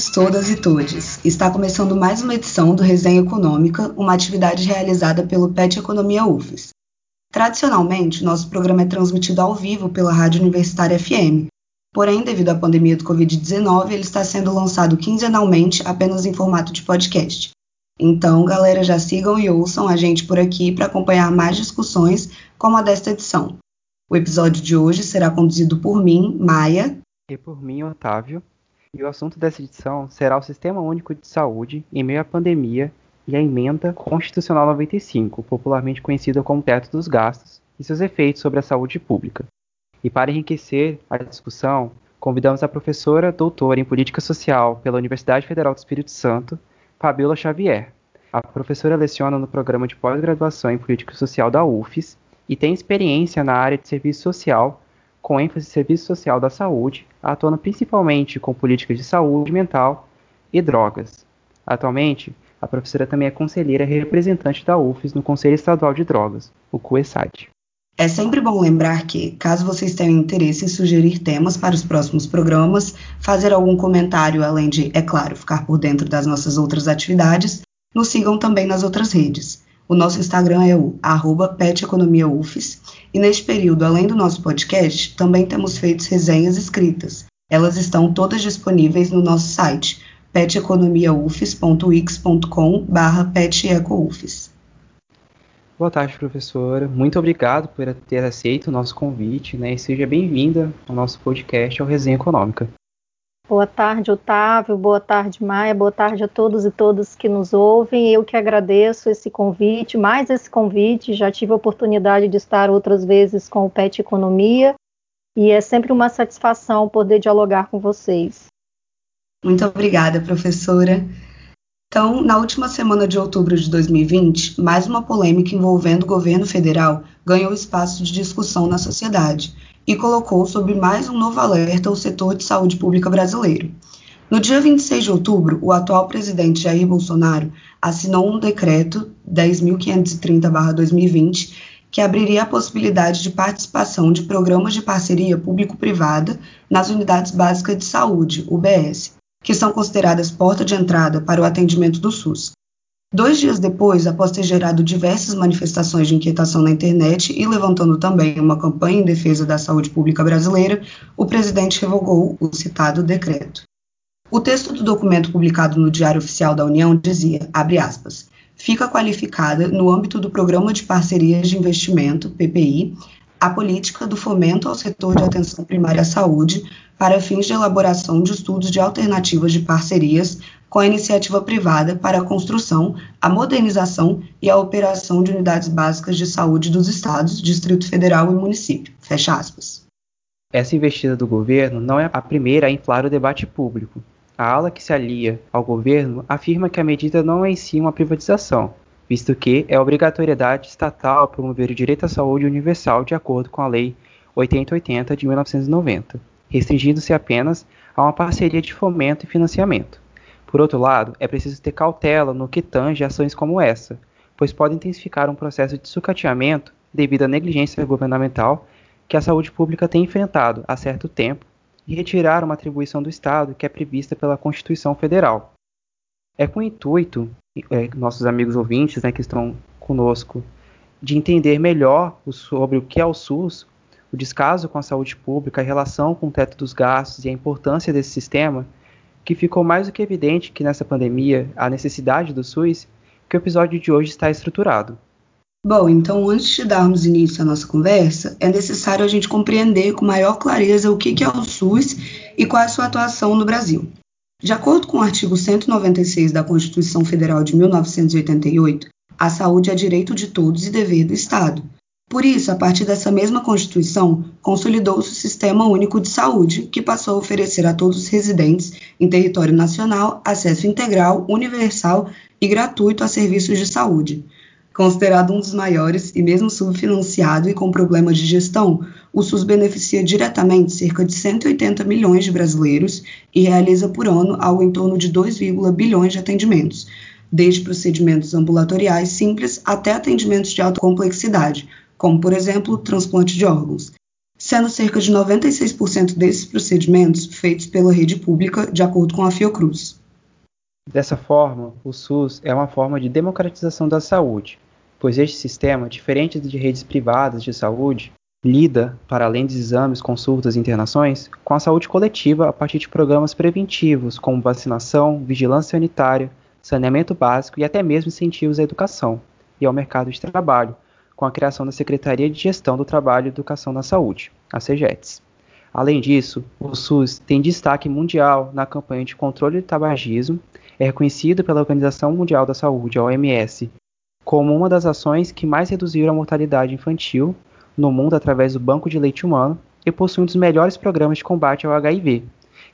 Todos, todas e todes. Está começando mais uma edição do Resenha Econômica, uma atividade realizada pelo PET Economia UFES. Tradicionalmente, nosso programa é transmitido ao vivo pela Rádio Universitária FM. Porém, devido à pandemia do Covid-19, ele está sendo lançado quinzenalmente apenas em formato de podcast. Então, galera, já sigam e ouçam a gente por aqui para acompanhar mais discussões como a desta edição. O episódio de hoje será conduzido por mim, Maia. E por mim, Otávio. E o assunto dessa edição será o Sistema Único de Saúde em meio à pandemia e a Emenda Constitucional 95, popularmente conhecida como Teto dos Gastos, e seus efeitos sobre a saúde pública. E para enriquecer a discussão, convidamos a professora doutora em Política Social pela Universidade Federal do Espírito Santo, Fabiola Xavier. A professora leciona no programa de pós-graduação em Política Social da UFES e tem experiência na área de serviço social com ênfase em serviço social da saúde, atuando principalmente com políticas de saúde mental e drogas. Atualmente, a professora também é conselheira representante da UFES no Conselho Estadual de Drogas, o CUESAD. É sempre bom lembrar que, caso vocês tenham interesse em sugerir temas para os próximos programas, fazer algum comentário, além de, é claro, ficar por dentro das nossas outras atividades, nos sigam também nas outras redes. O nosso Instagram é o arroba peteconomiaufes e neste período, além do nosso podcast, também temos feito resenhas escritas. Elas estão todas disponíveis no nosso site petecoufes. Boa tarde, professora. Muito obrigado por ter aceito o nosso convite né, e seja bem-vinda ao nosso podcast, ao Resenha Econômica. Boa tarde, Otávio. Boa tarde, Maia. Boa tarde a todos e todas que nos ouvem. Eu que agradeço esse convite, mais esse convite. Já tive a oportunidade de estar outras vezes com o PET Economia e é sempre uma satisfação poder dialogar com vocês. Muito obrigada, professora. Então, na última semana de outubro de 2020, mais uma polêmica envolvendo o governo federal ganhou espaço de discussão na sociedade e colocou sob mais um novo alerta o setor de saúde pública brasileiro. No dia 26 de outubro, o atual presidente Jair Bolsonaro assinou um decreto 10.530-2020 que abriria a possibilidade de participação de programas de parceria público-privada nas unidades básicas de saúde, UBS, que são consideradas porta de entrada para o atendimento do SUS. Dois dias depois, após ter gerado diversas manifestações de inquietação na internet e levantando também uma campanha em defesa da saúde pública brasileira, o presidente revogou o citado decreto. O texto do documento publicado no Diário Oficial da União dizia, abre aspas, fica qualificada, no âmbito do Programa de Parcerias de Investimento, PPI, a política do fomento ao setor de atenção primária à saúde para fins de elaboração de estudos de alternativas de parcerias com a iniciativa privada para a construção, a modernização e a operação de unidades básicas de saúde dos estados, Distrito Federal e município. Fecha aspas. Essa investida do governo não é a primeira a inflar o debate público. A ala que se alia ao governo afirma que a medida não é em si uma privatização, visto que é obrigatoriedade estatal promover o direito à saúde universal de acordo com a Lei 8080 de 1990, restringindo-se apenas a uma parceria de fomento e financiamento. Por outro lado, é preciso ter cautela no que tange ações como essa, pois pode intensificar um processo de sucateamento devido à negligência governamental que a saúde pública tem enfrentado há certo tempo e retirar uma atribuição do Estado que é prevista pela Constituição Federal. É com o intuito, é, nossos amigos ouvintes né, que estão conosco, de entender melhor sobre o que é o SUS, o descaso com a saúde pública, a relação com o teto dos gastos e a importância desse sistema, que ficou mais do que evidente que nessa pandemia a necessidade do SUS, que o episódio de hoje está estruturado. Bom, então antes de darmos início à nossa conversa, é necessário a gente compreender com maior clareza o que é o SUS e qual é a sua atuação no Brasil. De acordo com o artigo 196 da Constituição Federal de 1988, a saúde é direito de todos e dever do Estado. Por isso, a partir dessa mesma Constituição, consolidou-se o Sistema Único de Saúde, que passou a oferecer a todos os residentes em território nacional acesso integral, universal e gratuito a serviços de saúde. Considerado um dos maiores e mesmo subfinanciado e com problemas de gestão, o SUS beneficia diretamente cerca de 180 milhões de brasileiros e realiza por ano algo em torno de 2, bilhões de atendimentos, desde procedimentos ambulatoriais simples até atendimentos de alta complexidade, como, por exemplo, transplante de órgãos. sendo cerca de 96% desses procedimentos feitos pela rede pública, de acordo com a Fiocruz. Dessa forma, o SUS é uma forma de democratização da saúde, pois este sistema, diferente de redes privadas de saúde, lida, para além dos exames, consultas e internações, com a saúde coletiva a partir de programas preventivos, como vacinação, vigilância sanitária, saneamento básico e até mesmo incentivos à educação e ao mercado de trabalho, com a criação da Secretaria de Gestão do Trabalho e Educação na Saúde, a CEGETS. Além disso, o SUS tem destaque mundial na campanha de controle do tabagismo, é reconhecido pela Organização Mundial da Saúde, a OMS, como uma das ações que mais reduziram a mortalidade infantil no mundo através do Banco de Leite Humano e possui um dos melhores programas de combate ao HIV,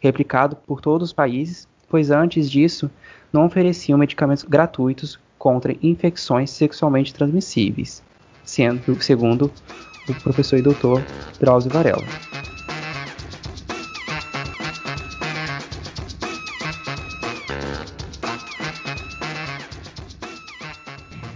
replicado por todos os países, pois antes disso não ofereciam medicamentos gratuitos contra infecções sexualmente transmissíveis, sendo segundo o professor e doutor Drauzio Varela.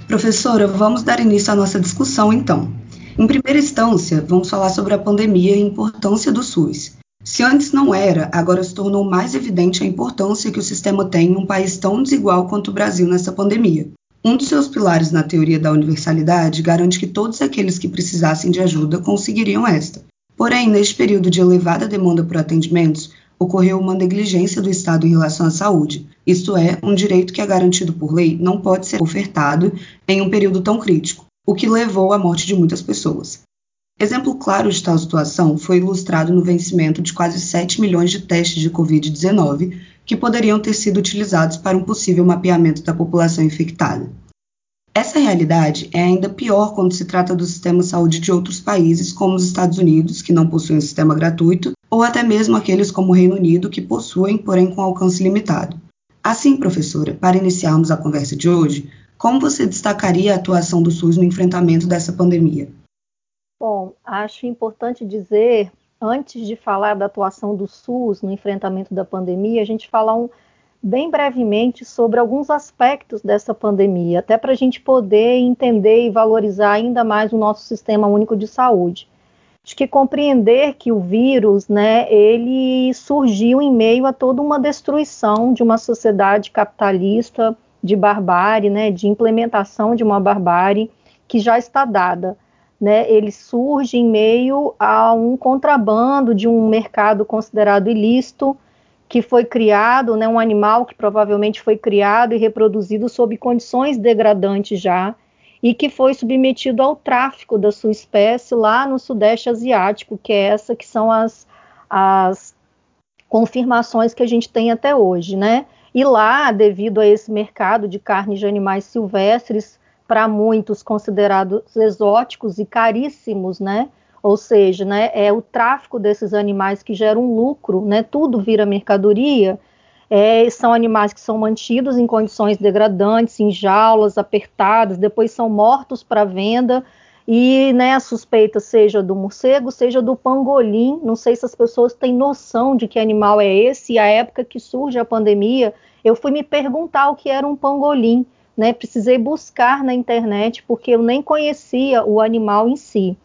Professora, vamos dar início à nossa discussão então. Em primeira instância, vamos falar sobre a pandemia e a importância do SUS. Se antes não era, agora se tornou mais evidente a importância que o sistema tem em um país tão desigual quanto o Brasil nessa pandemia. Um dos seus pilares na teoria da universalidade garante que todos aqueles que precisassem de ajuda conseguiriam esta. Porém, neste período de elevada demanda por atendimentos, ocorreu uma negligência do Estado em relação à saúde. Isto é, um direito que é garantido por lei não pode ser ofertado em um período tão crítico o que levou à morte de muitas pessoas. Exemplo claro de tal situação foi ilustrado no vencimento de quase 7 milhões de testes de Covid-19 que poderiam ter sido utilizados para um possível mapeamento da população infectada. Essa realidade é ainda pior quando se trata do sistema de saúde de outros países, como os Estados Unidos, que não possuem um sistema gratuito, ou até mesmo aqueles como o Reino Unido, que possuem, porém com alcance limitado. Assim, professora, para iniciarmos a conversa de hoje, como você destacaria a atuação do SUS no enfrentamento dessa pandemia? Bom, acho importante dizer, antes de falar da atuação do SUS no enfrentamento da pandemia, a gente falar um, bem brevemente sobre alguns aspectos dessa pandemia, até para a gente poder entender e valorizar ainda mais o nosso sistema único de saúde. Acho que compreender que o vírus, né, ele surgiu em meio a toda uma destruição de uma sociedade capitalista de barbárie, né, de implementação de uma barbárie que já está dada. Né, ele surge em meio a um contrabando de um mercado considerado ilícito, que foi criado, né, um animal que provavelmente foi criado e reproduzido sob condições degradantes já, e que foi submetido ao tráfico da sua espécie lá no Sudeste Asiático, que é essa que são as, as confirmações que a gente tem até hoje, né? E lá, devido a esse mercado de carne de animais silvestres, para muitos considerados exóticos e caríssimos, né? Ou seja, né, é o tráfico desses animais que gera um lucro, né? Tudo vira mercadoria. É, são animais que são mantidos em condições degradantes, em jaulas apertadas, depois são mortos para venda e né, a suspeita seja do morcego, seja do pangolim. Não sei se as pessoas têm noção de que animal é esse. E a época que surge a pandemia, eu fui me perguntar o que era um pangolim. Né? Precisei buscar na internet porque eu nem conhecia o animal em si.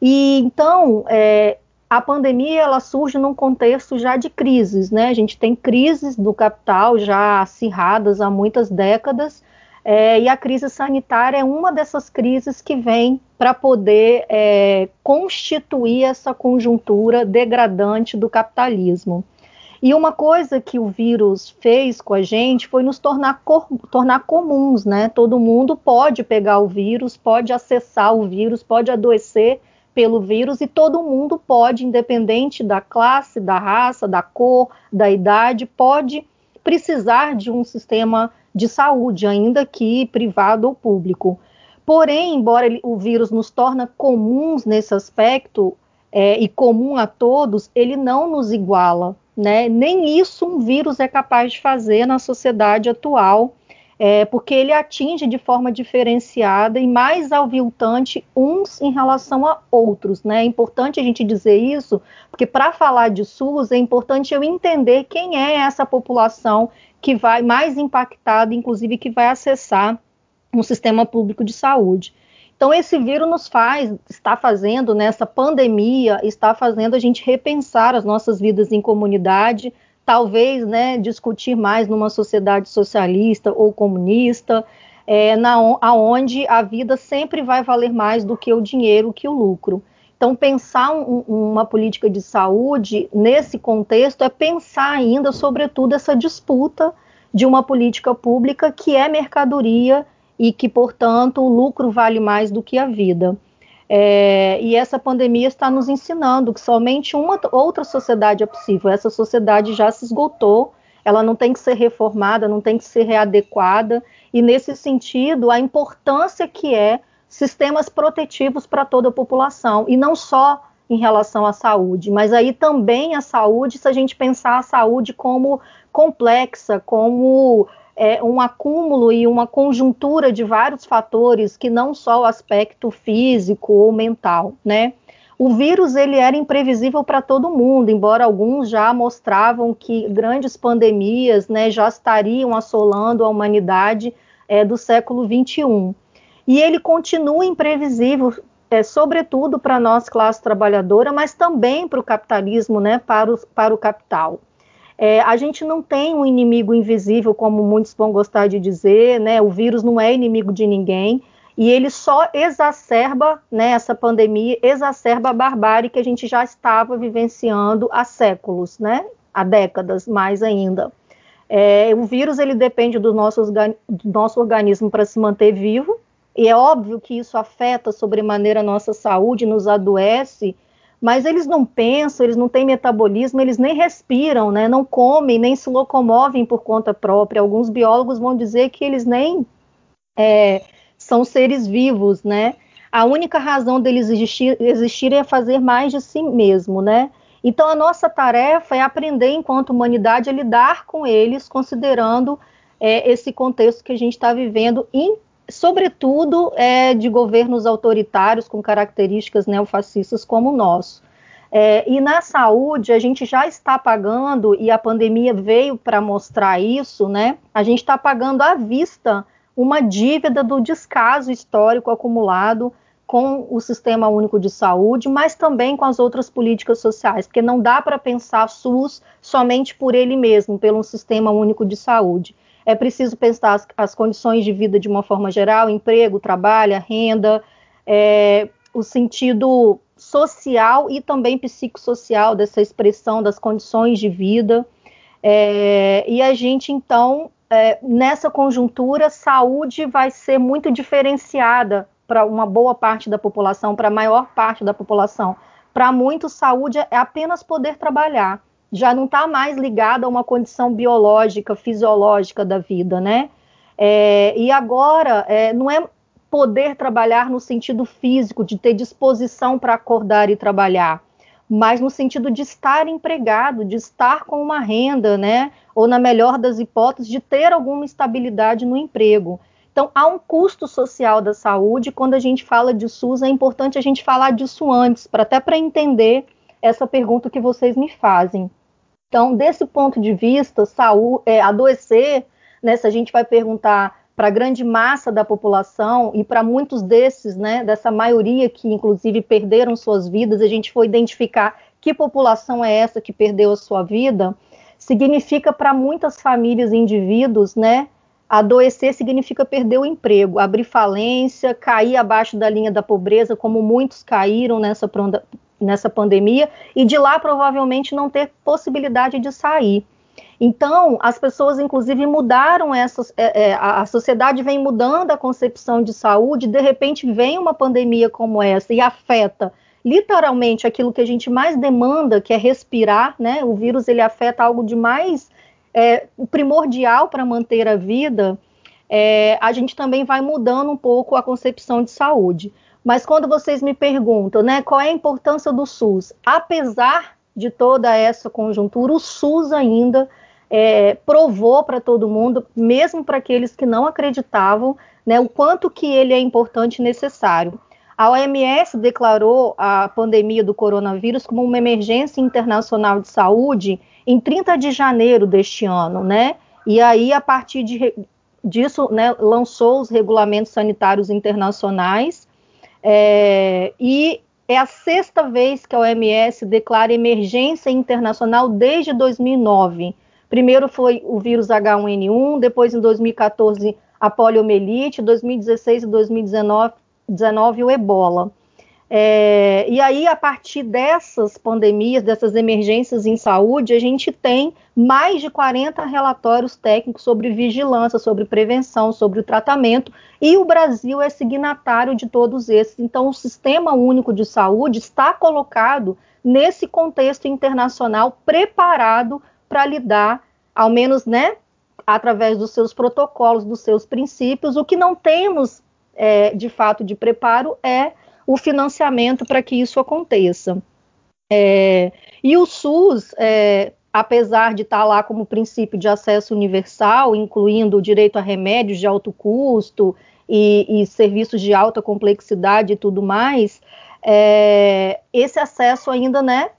E então é, a pandemia ela surge num contexto já de crises, né? A gente tem crises do capital já acirradas há muitas décadas é, e a crise sanitária é uma dessas crises que vem para poder é, constituir essa conjuntura degradante do capitalismo. E uma coisa que o vírus fez com a gente foi nos tornar, tornar comuns, né? Todo mundo pode pegar o vírus, pode acessar o vírus, pode adoecer pelo vírus e todo mundo pode, independente da classe, da raça, da cor, da idade, pode precisar de um sistema de saúde, ainda que privado ou público. Porém, embora ele, o vírus nos torna comuns nesse aspecto é, e comum a todos, ele não nos iguala. Né? Nem isso um vírus é capaz de fazer na sociedade atual, é, porque ele atinge de forma diferenciada e mais aviltante uns em relação a outros. Né? É importante a gente dizer isso, porque para falar de SUS é importante eu entender quem é essa população que vai mais impactada, inclusive que vai acessar um sistema público de saúde. Então, esse vírus nos faz, está fazendo, nessa pandemia, está fazendo a gente repensar as nossas vidas em comunidade, talvez, né, discutir mais numa sociedade socialista ou comunista, é, na, aonde a vida sempre vai valer mais do que o dinheiro, que o lucro. Então, pensar um, uma política de saúde nesse contexto é pensar ainda, sobretudo, essa disputa de uma política pública que é mercadoria e que, portanto, o lucro vale mais do que a vida. É, e essa pandemia está nos ensinando que somente uma outra sociedade é possível. Essa sociedade já se esgotou, ela não tem que ser reformada, não tem que ser readequada, e nesse sentido, a importância que é sistemas protetivos para toda a população, e não só em relação à saúde, mas aí também a saúde, se a gente pensar a saúde como complexa, como é, um acúmulo e uma conjuntura de vários fatores que não só o aspecto físico ou mental, né? O vírus ele era imprevisível para todo mundo, embora alguns já mostravam que grandes pandemias, né, já estariam assolando a humanidade é, do século 21. E ele continua imprevisível, é, sobretudo para nós classe trabalhadora, mas também para o capitalismo, né, para para o capital. É, a gente não tem um inimigo invisível, como muitos vão gostar de dizer, né? O vírus não é inimigo de ninguém e ele só exacerba, né, essa pandemia exacerba a barbárie que a gente já estava vivenciando há séculos, né? Há décadas mais ainda. É, o vírus ele depende do nosso, do nosso organismo para se manter vivo, e é óbvio que isso afeta sobremaneira a nossa saúde, nos adoece, mas eles não pensam, eles não têm metabolismo, eles nem respiram, né? não comem, nem se locomovem por conta própria. Alguns biólogos vão dizer que eles nem é, são seres vivos, né? A única razão deles existir, existirem é fazer mais de si mesmo, né? Então a nossa tarefa é aprender, enquanto humanidade, a lidar com eles, considerando é, esse contexto que a gente está vivendo, em sobretudo é, de governos autoritários com características neofascistas como o nosso. É, e na saúde, a gente já está pagando, e a pandemia veio para mostrar isso, né? A gente está pagando à vista uma dívida do descaso histórico acumulado com o Sistema Único de Saúde, mas também com as outras políticas sociais, porque não dá para pensar SUS somente por ele mesmo, pelo Sistema Único de Saúde é preciso pensar as, as condições de vida de uma forma geral, emprego, trabalho, renda, é, o sentido social e também psicossocial dessa expressão das condições de vida. É, e a gente, então, é, nessa conjuntura, saúde vai ser muito diferenciada para uma boa parte da população, para a maior parte da população. Para muitos, saúde é apenas poder trabalhar já não está mais ligada a uma condição biológica, fisiológica da vida, né? É, e agora é, não é poder trabalhar no sentido físico, de ter disposição para acordar e trabalhar, mas no sentido de estar empregado, de estar com uma renda, né? Ou na melhor das hipóteses, de ter alguma estabilidade no emprego. Então, há um custo social da saúde. Quando a gente fala de SUS, é importante a gente falar disso antes, para até para entender essa pergunta que vocês me fazem. Então, desse ponto de vista, saúde, é, adoecer, né, se a gente vai perguntar para a grande massa da população e para muitos desses, né, dessa maioria que inclusive perderam suas vidas, a gente foi identificar que população é essa que perdeu a sua vida, significa para muitas famílias e indivíduos, né, adoecer significa perder o emprego, abrir falência, cair abaixo da linha da pobreza, como muitos caíram nessa nessa pandemia e de lá provavelmente não ter possibilidade de sair. Então, as pessoas, inclusive, mudaram essas. É, é, a, sociedade vem mudando a concepção de saúde, de repente vem uma pandemia como essa e afeta literalmente aquilo que a gente mais demanda, que é respirar, né? O vírus ele afeta algo de mais é, primordial para manter a vida. É, a gente também vai mudando um pouco a concepção de saúde. Mas quando vocês me perguntam, né, qual é a importância do SUS, apesar de toda essa conjuntura, o SUS ainda é, provou para todo mundo, mesmo para aqueles que não acreditavam, né, o quanto que ele é importante e necessário. A OMS declarou a pandemia do coronavírus como uma emergência internacional de saúde em 30 de janeiro deste ano, né? E aí, a partir de, disso, né, lançou os regulamentos sanitários internacionais É, e é a sexta vez que a OMS declara emergência internacional desde 2009. Primeiro foi o vírus H1N1, depois em 2014 a poliomielite, 2016 e 2019 19, o ebola. É, e aí, a partir dessas pandemias, dessas emergências em saúde, a gente tem mais de 40 relatórios técnicos sobre vigilância, sobre prevenção, sobre o tratamento, e o Brasil é signatário de todos esses. Então, o Sistema Único de Saúde está colocado nesse contexto internacional preparado para lidar, ao menos, né, através dos seus protocolos, dos seus princípios. O que não temos, é, de fato, de preparo é o financiamento para que isso aconteça. É, e o SUS, é, apesar de estar lá como princípio de acesso universal, incluindo o direito a remédios de alto custo e, e serviços de alta complexidade e tudo mais, é, esse acesso ainda né,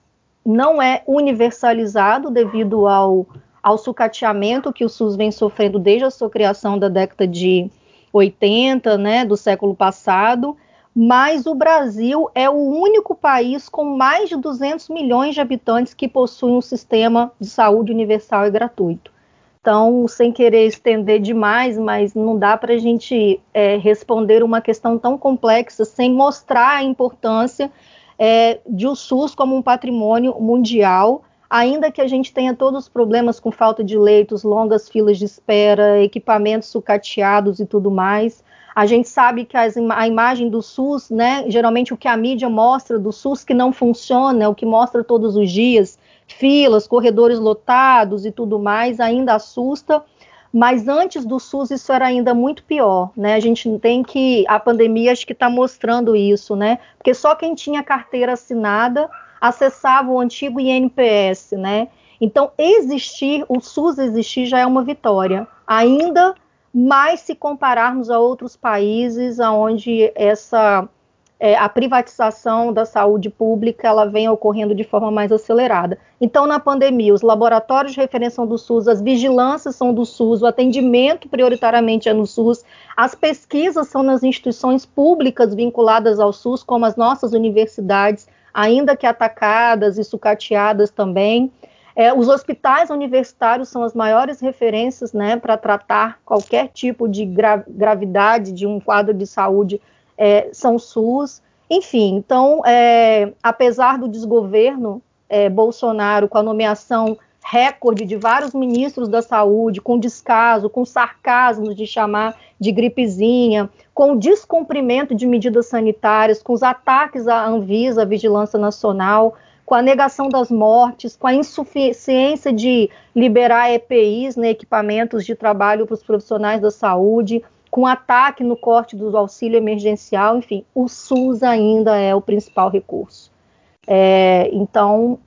não é universalizado devido ao, ao sucateamento que o SUS vem sofrendo desde a sua criação da década de 80, né, do século passado mas o Brasil é o único país com mais de 200 milhões de habitantes que possui um sistema de saúde universal e gratuito. Então, sem querer estender demais, mas não dá para a gente é, responder uma questão tão complexa sem mostrar a importância é, de o SUS como um patrimônio mundial, ainda que a gente tenha todos os problemas com falta de leitos, longas filas de espera, equipamentos sucateados e tudo mais. A gente sabe que as, a imagem do SUS, né, geralmente o que a mídia mostra do SUS que não funciona, o que mostra todos os dias, filas, corredores lotados e tudo mais, ainda assusta. Mas antes do SUS isso era ainda muito pior, né? A gente tem que a pandemia acho que está mostrando isso, né? Porque só quem tinha carteira assinada acessava o antigo INPS, né? Então existir, o SUS existir já é uma vitória. Ainda mas se compararmos a outros países onde essa é, a privatização da saúde pública ela vem ocorrendo de forma mais acelerada. Então, na pandemia, os laboratórios de referência do SUS, as vigilâncias são do SUS, o atendimento prioritariamente é no SUS, as pesquisas são nas instituições públicas vinculadas ao SUS, como as nossas universidades, ainda que atacadas e sucateadas também. É, os hospitais universitários são as maiores referências né, para tratar qualquer tipo de gra gravidade de um quadro de saúde, é, são SUS. Enfim, então, é, apesar do desgoverno é, Bolsonaro, com a nomeação recorde de vários ministros da saúde, com descaso, com sarcasmo de chamar de gripezinha, com o descumprimento de medidas sanitárias, com os ataques à Anvisa, à Vigilância Nacional, com a negação das mortes, com a insuficiência de liberar EPIs, né, equipamentos de trabalho para os profissionais da saúde, com ataque no corte do auxílio emergencial, enfim, o SUS ainda é o principal recurso. É, então,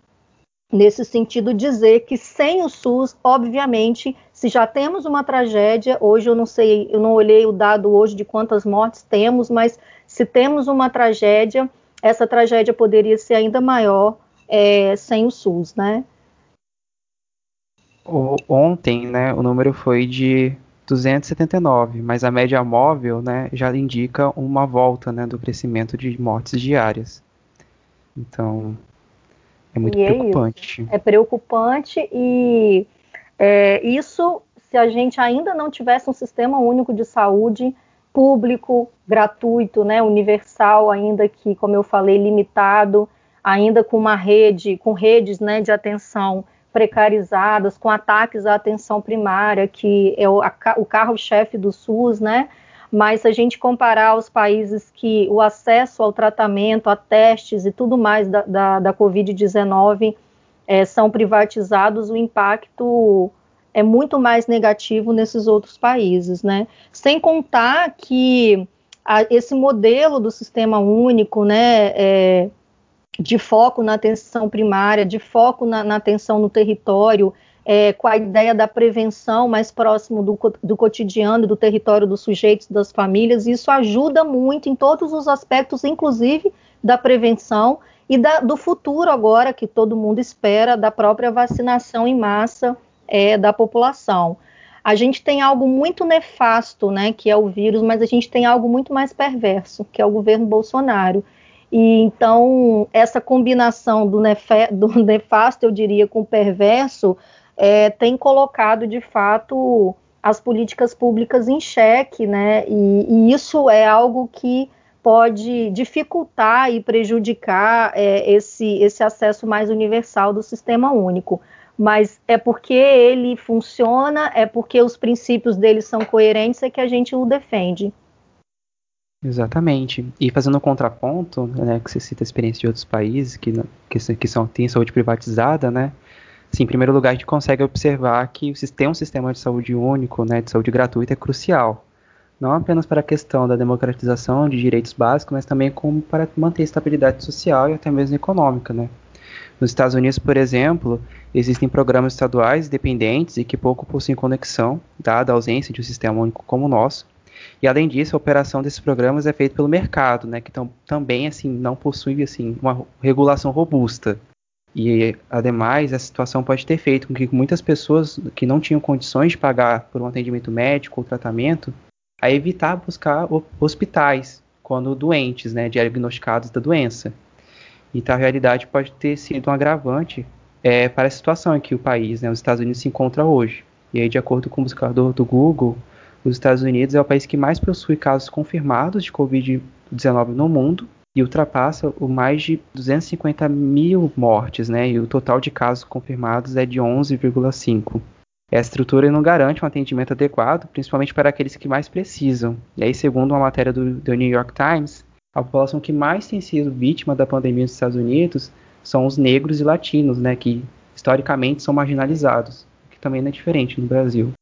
nesse sentido, dizer que sem o SUS, obviamente, se já temos uma tragédia, hoje eu não sei, eu não olhei o dado hoje de quantas mortes temos, mas se temos uma tragédia, essa tragédia poderia ser ainda maior é, sem o SUS, né? O, ontem, né, o número foi de 279, mas a média móvel, né, já indica uma volta, né, do crescimento de mortes diárias. Então, é muito e preocupante. É, é, preocupante e é, isso, se a gente ainda não tivesse um sistema único de saúde público, gratuito, né, universal, ainda que, como eu falei, limitado, ainda com uma rede, com redes né, de atenção precarizadas, com ataques à atenção primária, que é o, o carro-chefe do SUS, né? Mas se a gente comparar aos países que o acesso ao tratamento, a testes e tudo mais da, da, da Covid-19 é, são privatizados, o impacto é muito mais negativo nesses outros países, né? Sem contar que a, esse modelo do sistema único, né, é, de foco na atenção primária, de foco na, na atenção no território, é, com a ideia da prevenção mais próximo do, do cotidiano, do território dos sujeitos, das famílias, isso ajuda muito em todos os aspectos, inclusive da prevenção e da, do futuro agora, que todo mundo espera, da própria vacinação em massa é, da população. a gente tem algo muito nefasto, né, que é o vírus, mas a gente tem algo muito mais perverso, que é o governo Bolsonaro. E então essa combinação do, do nefasto, eu diria, com o perverso, é, tem colocado de fato as políticas públicas em xeque, né? E, e isso é algo que pode dificultar e prejudicar é, esse, esse acesso mais universal do sistema único. Mas é porque ele funciona, é porque os princípios dele são coerentes, é que a gente o defende. Exatamente. E fazendo um contraponto, né, que você cita a experiência de outros países que, que, que são, têm saúde privatizada, né? Sim, em primeiro lugar, a gente consegue observar que ter um sistema de saúde único, né, de saúde gratuita, é crucial. Não apenas para a questão da democratização de direitos básicos, mas também como para manter a estabilidade social e até mesmo econômica, né? Nos Estados Unidos, por exemplo, existem programas estaduais dependentes e que pouco possuem conexão, dada a ausência de um sistema único como o nosso. E além disso, a operação desses programas é feita pelo mercado, né, que também assim não possui assim uma regulação robusta. E, ademais, a situação pode ter feito com que muitas pessoas que não tinham condições de pagar por um atendimento médico ou tratamento, a evitar buscar hospitais quando doentes, né, diagnosticados da doença. Então, a realidade pode ter sido um agravante é, para a situação em que o país, né, os Estados Unidos, se encontra hoje. E aí, de acordo com o buscador do Google, os Estados Unidos é o país que mais possui casos confirmados de Covid-19 no mundo e ultrapassa o mais de 250 mil mortes, né? E o total de casos confirmados é de 11,5. Essa estrutura não garante um atendimento adequado, principalmente para aqueles que mais precisam. E aí, segundo uma matéria do, do New York Times, a população que mais tem sido vítima da pandemia nos Estados Unidos são os negros e latinos, né? Que historicamente são marginalizados, que também não é diferente no Brasil.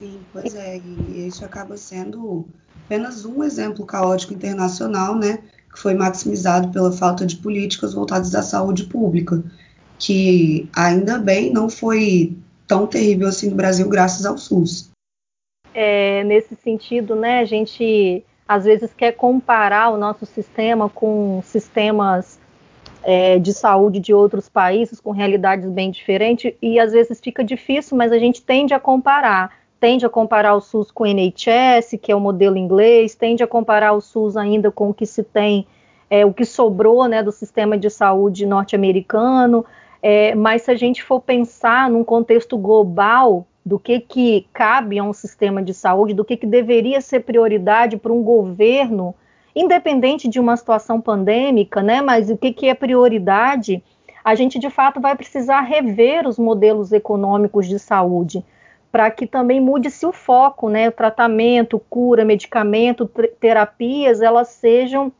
Sim, pois é, e isso acaba sendo apenas um exemplo caótico internacional, né, que foi maximizado pela falta de políticas voltadas à saúde pública, que ainda bem não foi tão terrível assim no Brasil graças ao SUS. É, nesse sentido, né, a gente às vezes quer comparar o nosso sistema com sistemas é, de saúde de outros países com realidades bem diferentes e às vezes fica difícil, mas a gente tende a comparar tende a comparar o SUS com o NHS, que é o modelo inglês, tende a comparar o SUS ainda com o que se tem, é, o que sobrou né, do sistema de saúde norte-americano, é, mas se a gente for pensar num contexto global do que, que cabe a um sistema de saúde, do que, que deveria ser prioridade para um governo, independente de uma situação pandêmica, né, mas o que, que é prioridade, a gente de fato vai precisar rever os modelos econômicos de saúde para que também mude-se o foco, né? O tratamento, cura, medicamento, terapias, elas sejam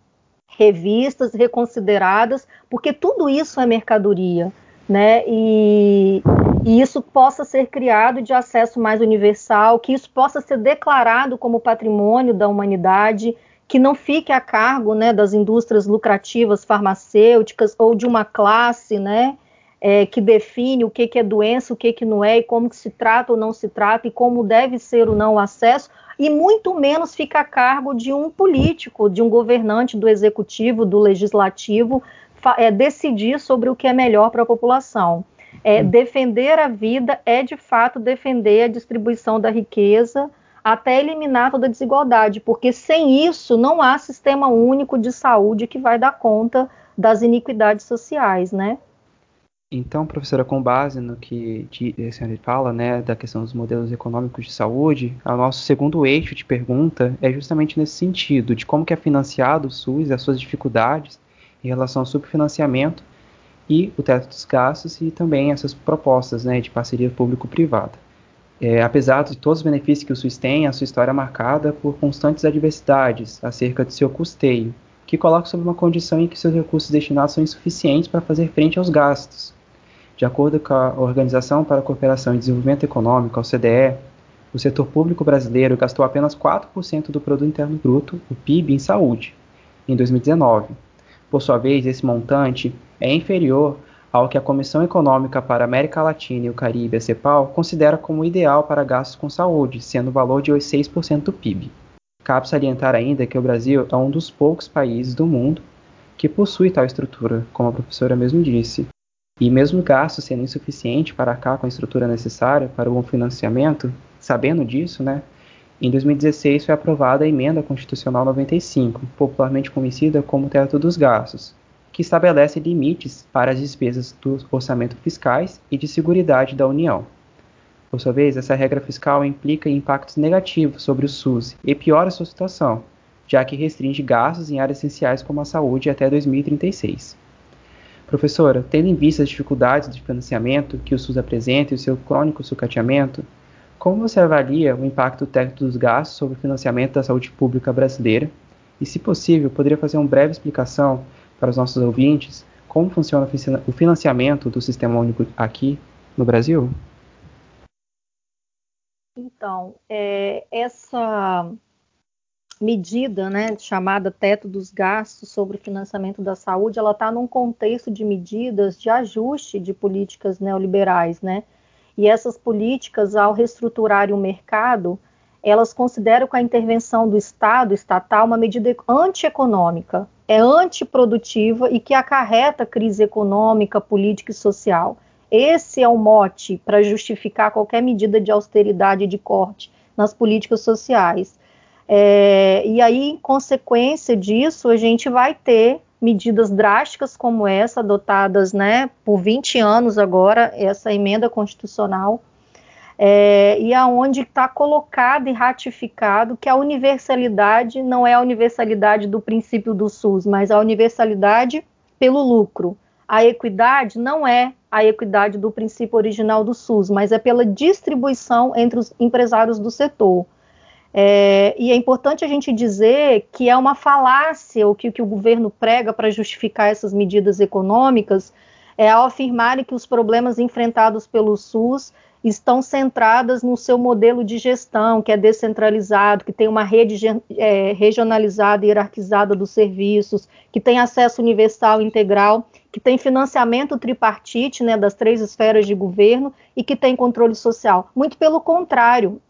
revistas, reconsideradas, porque tudo isso é mercadoria, né? E, e isso possa ser criado de acesso mais universal, que isso possa ser declarado como patrimônio da humanidade, que não fique a cargo, né, das indústrias lucrativas farmacêuticas ou de uma classe, né? É, que define o que, que é doença, o que, que não é, e como que se trata ou não se trata, e como deve ser ou não o acesso, e muito menos fica a cargo de um político, de um governante do executivo, do legislativo, é, decidir sobre o que é melhor para a população. É, defender a vida é de fato defender a distribuição da riqueza até eliminar toda a desigualdade, porque sem isso não há sistema único de saúde que vai dar conta das iniquidades sociais, né? Então, professora, com base no que a senhora fala, né, da questão dos modelos econômicos de saúde, o nosso segundo eixo de pergunta é justamente nesse sentido, de como que é financiado o SUS as suas dificuldades em relação ao subfinanciamento e o teto dos gastos e também essas propostas né, de parceria público-privada. É, apesar de todos os benefícios que o SUS tem, a sua história é marcada por constantes adversidades acerca de seu custeio, que coloca sob uma condição em que seus recursos destinados são insuficientes para fazer frente aos gastos de acordo com a Organização para a Cooperação e Desenvolvimento Econômico, a OCDE, o setor público brasileiro gastou apenas 4% do produto interno bruto, o PIB, em saúde, em 2019. Por sua vez, esse montante é inferior ao que a Comissão Econômica para a América Latina e o Caribe, a CEPAL, considera como ideal para gastos com saúde, sendo o valor de 6% do PIB. Cabe salientar ainda que o Brasil é um dos poucos países do mundo que possui tal estrutura, como a professora mesmo disse, e mesmo o gasto sendo insuficiente para arcar com a estrutura necessária para o bom financiamento, sabendo disso, né, em 2016 foi aprovada a Emenda Constitucional 95, popularmente conhecida como Teto dos Gastos, que estabelece limites para as despesas do orçamento fiscais e de seguridade da União. Por sua vez, essa regra fiscal implica impactos negativos sobre o SUS e piora sua situação, já que restringe gastos em áreas essenciais como a saúde até 2036. Professora, tendo em vista as dificuldades de financiamento que o SUS apresenta e o seu crônico sucateamento, como você avalia o impacto técnico dos gastos sobre o financiamento da saúde pública brasileira? E, se possível, poderia fazer uma breve explicação para os nossos ouvintes como funciona o financiamento do Sistema Único aqui no Brasil? Então, é, essa medida, né, chamada teto dos gastos sobre o financiamento da saúde, ela está num contexto de medidas de ajuste de políticas neoliberais, né? E essas políticas, ao reestruturarem o mercado, elas consideram que a intervenção do Estado estatal uma medida antieconômica, é antiprodutiva e que acarreta crise econômica, política e social. Esse é o mote para justificar qualquer medida de austeridade e de corte nas políticas sociais. É, e aí, em consequência disso, a gente vai ter medidas drásticas como essa, adotadas né, por 20 anos agora, essa emenda constitucional, é, e aonde está colocado e ratificado que a universalidade não é a universalidade do princípio do SUS, mas a universalidade pelo lucro. A equidade não é a equidade do princípio original do SUS, mas é pela distribuição entre os empresários do setor. É, e é importante a gente dizer que é uma falácia o que, que o governo prega para justificar essas medidas econômicas, é ao afirmarem que os problemas enfrentados pelo SUS estão centradas no seu modelo de gestão, que é descentralizado, que tem uma rede é, regionalizada e hierarquizada dos serviços, que tem acesso universal integral, que tem financiamento tripartite né, das três esferas de governo e que tem controle social. Muito pelo contrário,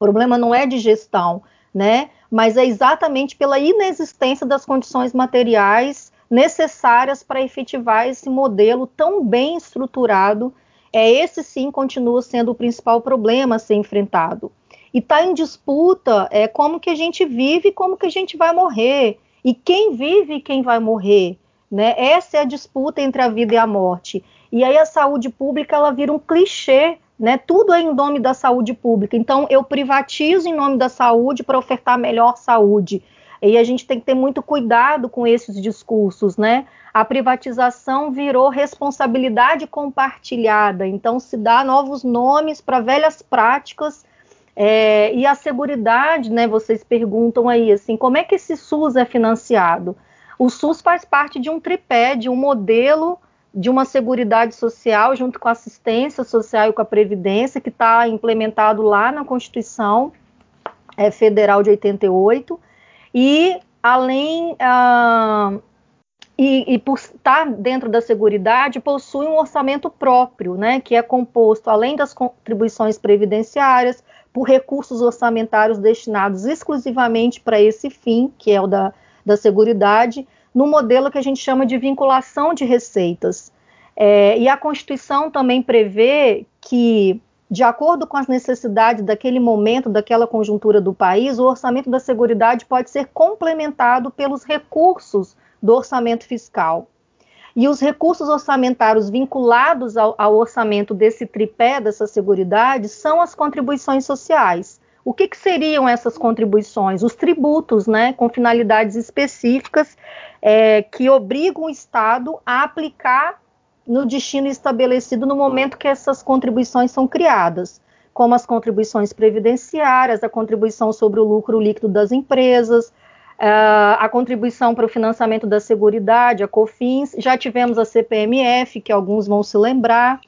o problema não é de gestão, né? Mas é exatamente pela inexistência das condições materiais necessárias para efetivar esse modelo tão bem estruturado. É esse sim continua sendo o principal problema a ser enfrentado. E está em disputa é como que a gente vive, como que a gente vai morrer e quem vive e quem vai morrer, né? Essa é a disputa entre a vida e a morte. E aí a saúde pública ela vira um clichê né? Tudo é em nome da saúde pública. Então, eu privatizo em nome da saúde para ofertar melhor saúde. E a gente tem que ter muito cuidado com esses discursos, né? A privatização virou responsabilidade compartilhada, então se dá novos nomes para velhas práticas é, e a seguridade, né? Vocês perguntam aí assim, como é que esse SUS é financiado? O SUS faz parte de um tripé, de um modelo de uma seguridade social junto com a assistência social e com a previdência que está implementado lá na Constituição é, Federal de 88 e além uh, e, e, por estar dentro da seguridade possui um orçamento próprio, né, que é composto além das contribuições previdenciárias por recursos orçamentários destinados exclusivamente para esse fim, que é o da, da seguridade, no modelo que a gente chama de vinculação de receitas. É, e a Constituição também prevê que, de acordo com as necessidades daquele momento, daquela conjuntura do país, o orçamento da Seguridade pode ser complementado pelos recursos do orçamento fiscal. E os recursos orçamentários vinculados ao, ao orçamento desse tripé dessa Seguridade são as contribuições sociais. O que, que, seriam essas contribuições? Os tributos, né, com finalidades específicas é, que obrigam o Estado a aplicar no destino estabelecido no momento que essas contribuições são criadas, como as contribuições previdenciárias, a contribuição sobre o lucro líquido das empresas, a contribuição para o financiamento da Seguridade, a COFINS, já tivemos a CPMF, que alguns vão se lembrar.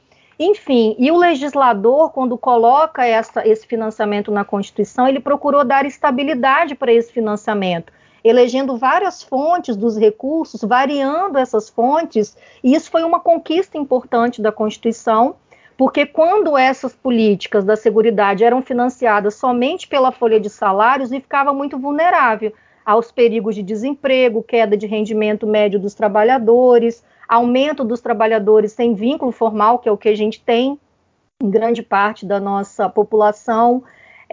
Enfim, e o legislador, quando coloca essa, esse financiamento na Constituição, ele procurou dar estabilidade para esse financiamento, elegendo várias fontes dos recursos, variando essas fontes, e isso foi uma conquista importante da Constituição, porque quando essas políticas da Seguridade eram financiadas somente pela folha de salários, e ficava muito vulnerável aos perigos de desemprego, queda de rendimento médio dos trabalhadores, aumento dos trabalhadores sem vínculo formal, que é o que a gente tem em grande parte da nossa população,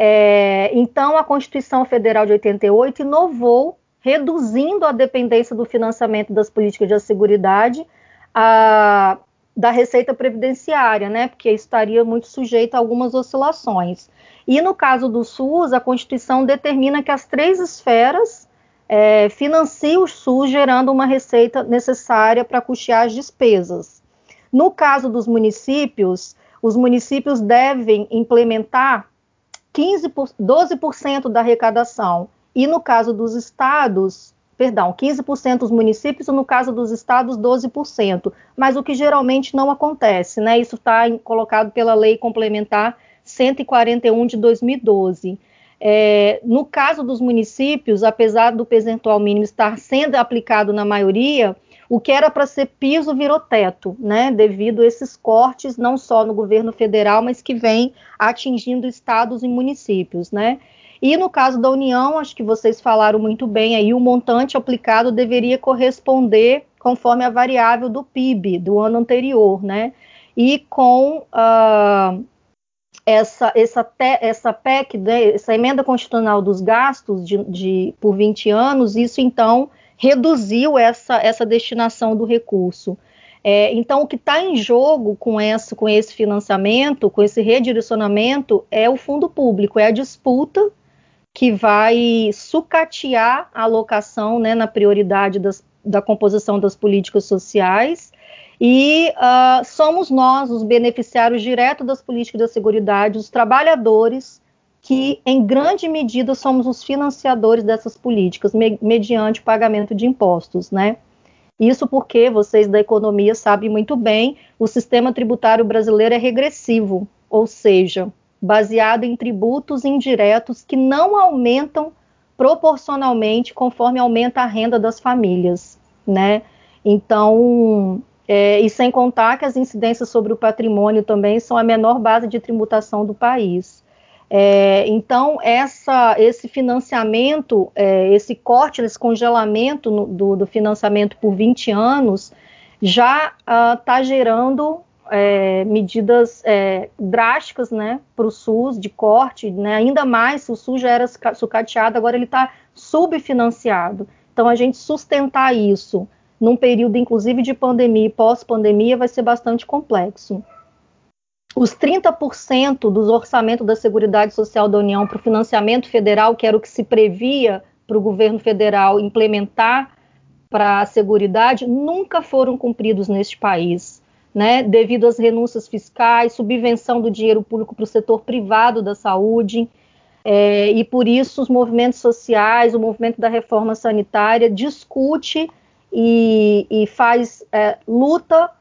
É, então, a Constituição Federal de 88 inovou, reduzindo a dependência do financiamento das políticas de seguridade a, da receita previdenciária, né? Porque estaria muito sujeito a algumas oscilações. E no caso do SUS, a Constituição determina que as três esferas é, financiem o SUS, gerando uma receita necessária para custear as despesas. No caso dos municípios, os municípios devem implementar 15 por, 12% da arrecadação. E no caso dos estados, perdão, 15% dos municípios, no caso dos estados, 12%. Mas o que geralmente não acontece, né? Isso está colocado pela Lei Complementar 141 de 2012. É, no caso dos municípios, apesar do percentual mínimo estar sendo aplicado na maioria, o que era para ser piso virou teto, né? Devido a esses cortes, não só no governo federal, mas que vem atingindo estados e municípios, né? E no caso da União, acho que vocês falaram muito bem aí, o montante aplicado deveria corresponder conforme a variável do PIB do ano anterior, né? E com uh, essa, essa, te, essa PEC, né, essa emenda constitucional dos gastos de, de, por 20 anos, isso então reduziu essa, essa destinação do recurso. É, então, o que está em jogo com, essa, com esse financiamento, com esse redirecionamento, é o fundo público, é a disputa que vai sucatear a alocação né, na prioridade das, da composição das políticas sociais. E uh, somos nós, os beneficiários diretos das políticas da segurança, os trabalhadores, que, em grande medida, somos os financiadores dessas políticas, me mediante pagamento de impostos, né? Isso porque vocês da economia sabem muito bem, o sistema tributário brasileiro é regressivo, ou seja, baseado em tributos indiretos que não aumentam proporcionalmente conforme aumenta a renda das famílias, né? Então, é, e sem contar que as incidências sobre o patrimônio também são a menor base de tributação do país. É, então, essa, esse financiamento, é, esse corte, esse congelamento no, do, do, financiamento por 20 anos, já está ah, uh, gerando é, medidas é, drásticas né, para o SUS, de corte, né, ainda mais se o SUS já era sucateado, agora ele está subfinanciado. Então, a gente sustentar isso num período, inclusive, de pandemia e pós-pandemia, vai ser bastante complexo os 30% dos orçamentos da Seguridade Social da União para o financiamento federal, que era o que se previa para o governo federal implementar para a Seguridade, nunca foram cumpridos neste país, né? Devido às renúncias fiscais, subvenção do dinheiro público para o setor privado da saúde. É, e por isso os movimentos sociais, o movimento da reforma sanitária discute e, e faz é, luta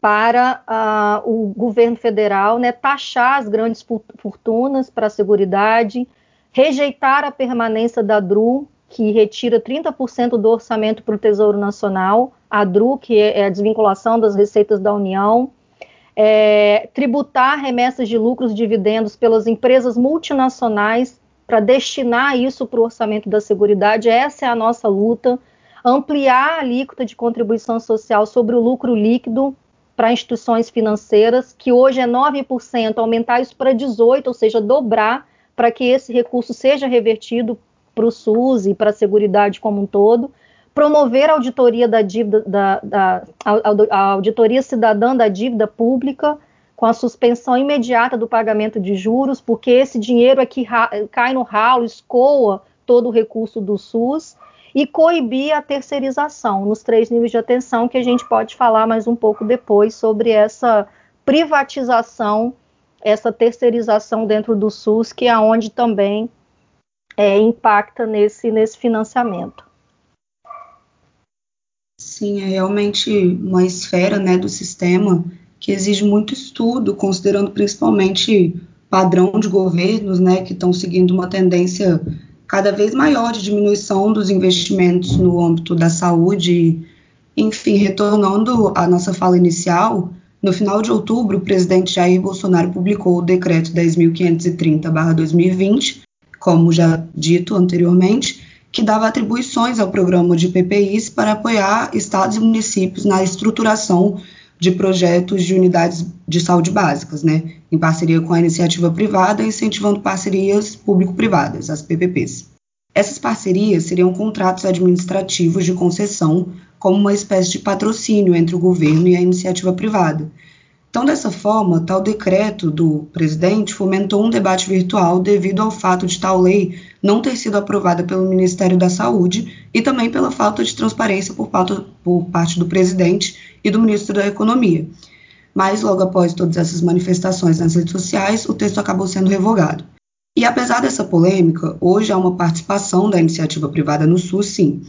para o governo federal né, taxar as grandes fortunas para a Seguridade, rejeitar a permanência da DRU, que retira 30% do orçamento para o Tesouro Nacional, a DRU, que é, é a desvinculação das receitas da União, é, tributar remessas de lucros e dividendos pelas empresas multinacionais para destinar isso para o orçamento da Seguridade, essa é a nossa luta, ampliar a alíquota de contribuição social sobre o lucro líquido para instituições financeiras, que hoje é 9%, aumentar isso para 18%, ou seja, dobrar, para que esse recurso seja revertido para o SUS e para a Seguridade como um todo. Promover a auditoria da dívida, da, da a, a auditoria cidadã da dívida pública, com a suspensão imediata do pagamento de juros, porque esse dinheiro é que cai no ralo, escoa todo o recurso do SUS e coibir a terceirização nos três níveis de atenção, que a gente pode falar mais um pouco depois sobre essa privatização, essa terceirização dentro do SUS, que é onde também é, impacta nesse, nesse financiamento. Sim, é realmente uma esfera né, do sistema que exige muito estudo, considerando principalmente padrão de governos né, que estão seguindo uma tendência cada vez maior de diminuição dos investimentos no âmbito da saúde. Enfim, retornando à nossa fala inicial, no final de outubro, o presidente Jair Bolsonaro publicou o decreto 10.530-2020, como já dito anteriormente, que dava atribuições ao programa de PPIs para apoiar estados e municípios na estruturação de projetos de unidades de saúde básicas, né, em parceria com a iniciativa privada, incentivando parcerias público-privadas, as PPPs. Essas parcerias seriam contratos administrativos de concessão, como uma espécie de patrocínio entre o governo e a iniciativa privada. Então, dessa forma, tal decreto do presidente fomentou um debate virtual devido ao fato de tal lei não ter sido aprovada pelo Ministério da Saúde e também pela falta de transparência por por parte do presidente e do ministro da Economia. Mas, logo após todas essas manifestações nas redes sociais, o texto acabou sendo revogado. E apesar dessa polêmica, hoje há uma participação da iniciativa privada no SUS, sim,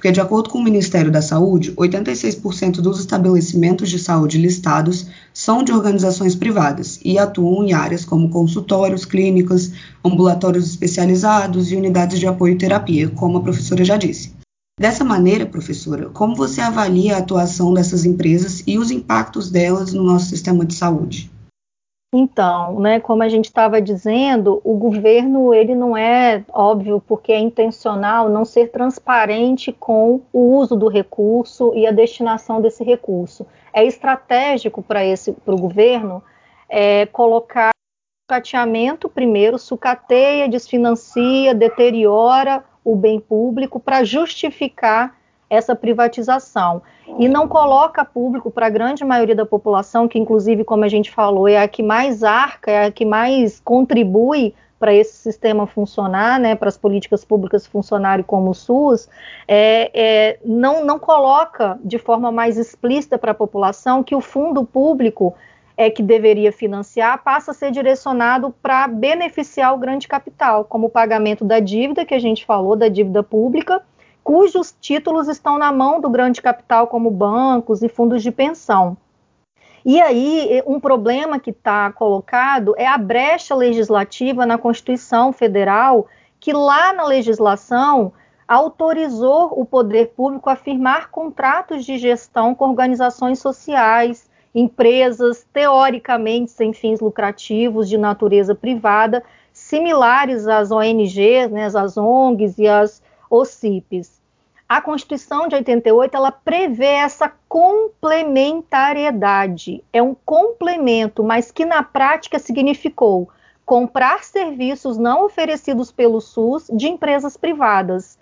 porque, de acordo com o Ministério da Saúde, 86% dos estabelecimentos de saúde listados são de organizações privadas e atuam em áreas como consultórios, clínicas, ambulatórios especializados e unidades de apoio e terapia, como a professora já disse. Dessa maneira, professora, como você avalia a atuação dessas empresas e os impactos delas no nosso sistema de saúde? Então, né, como a gente estava dizendo, o governo ele não é óbvio porque é intencional não ser transparente com o uso do recurso e a destinação desse recurso. É estratégico para esse para o governo é, colocar sucateamento primeiro, sucateia, desfinancia, deteriora o bem público para justificar essa privatização. E não coloca público para a grande maioria da população, que inclusive, como a gente falou, é a que mais arca, é a que mais contribui para esse sistema funcionar, né, para as políticas públicas funcionarem como o SUS, é, é, não, não coloca de forma mais explícita para a população que o fundo público é que deveria financiar passa a ser direcionado para beneficiar o grande capital, como o pagamento da dívida que a gente falou, da dívida pública, cujos títulos estão na mão do grande capital, como bancos e fundos de pensão. E aí, um problema que está colocado é a brecha legislativa na Constituição Federal, que lá na legislação autorizou o poder público a firmar contratos de gestão com organizações sociais, empresas teoricamente sem fins lucrativos de natureza privada, similares às ONGs, né, às ONGs e às OCIPs. A Constituição de 88 ela prevê essa complementariedade. É um complemento, mas que na prática significou comprar serviços não oferecidos pelo SUS de empresas privadas.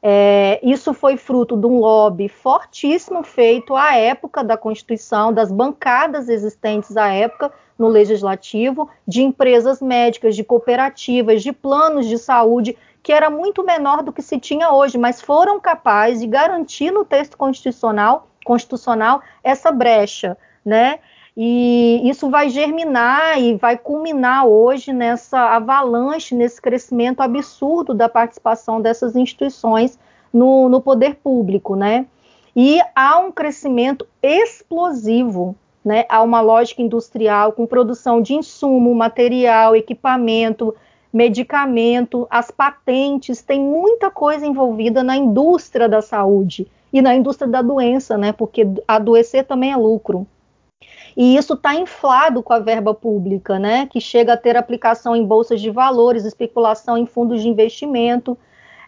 É, isso foi fruto de um lobby fortíssimo feito à época da Constituição, das bancadas existentes à época no legislativo, de empresas médicas, de cooperativas, de planos de saúde que era muito menor do que se tinha hoje, mas foram capazes de garantir no texto constitucional, constitucional essa brecha, né? E isso vai germinar e vai culminar hoje nessa avalanche, nesse crescimento absurdo da participação dessas instituições no, no poder público, né? E há um crescimento explosivo, né? Há uma lógica industrial com produção de insumo, material, equipamento, medicamento, as patentes, tem muita coisa envolvida na indústria da saúde e na indústria da doença, né? Porque adoecer também é lucro. E isso está inflado com a verba pública, né? Que chega a ter aplicação em bolsas de valores, especulação em fundos de investimento.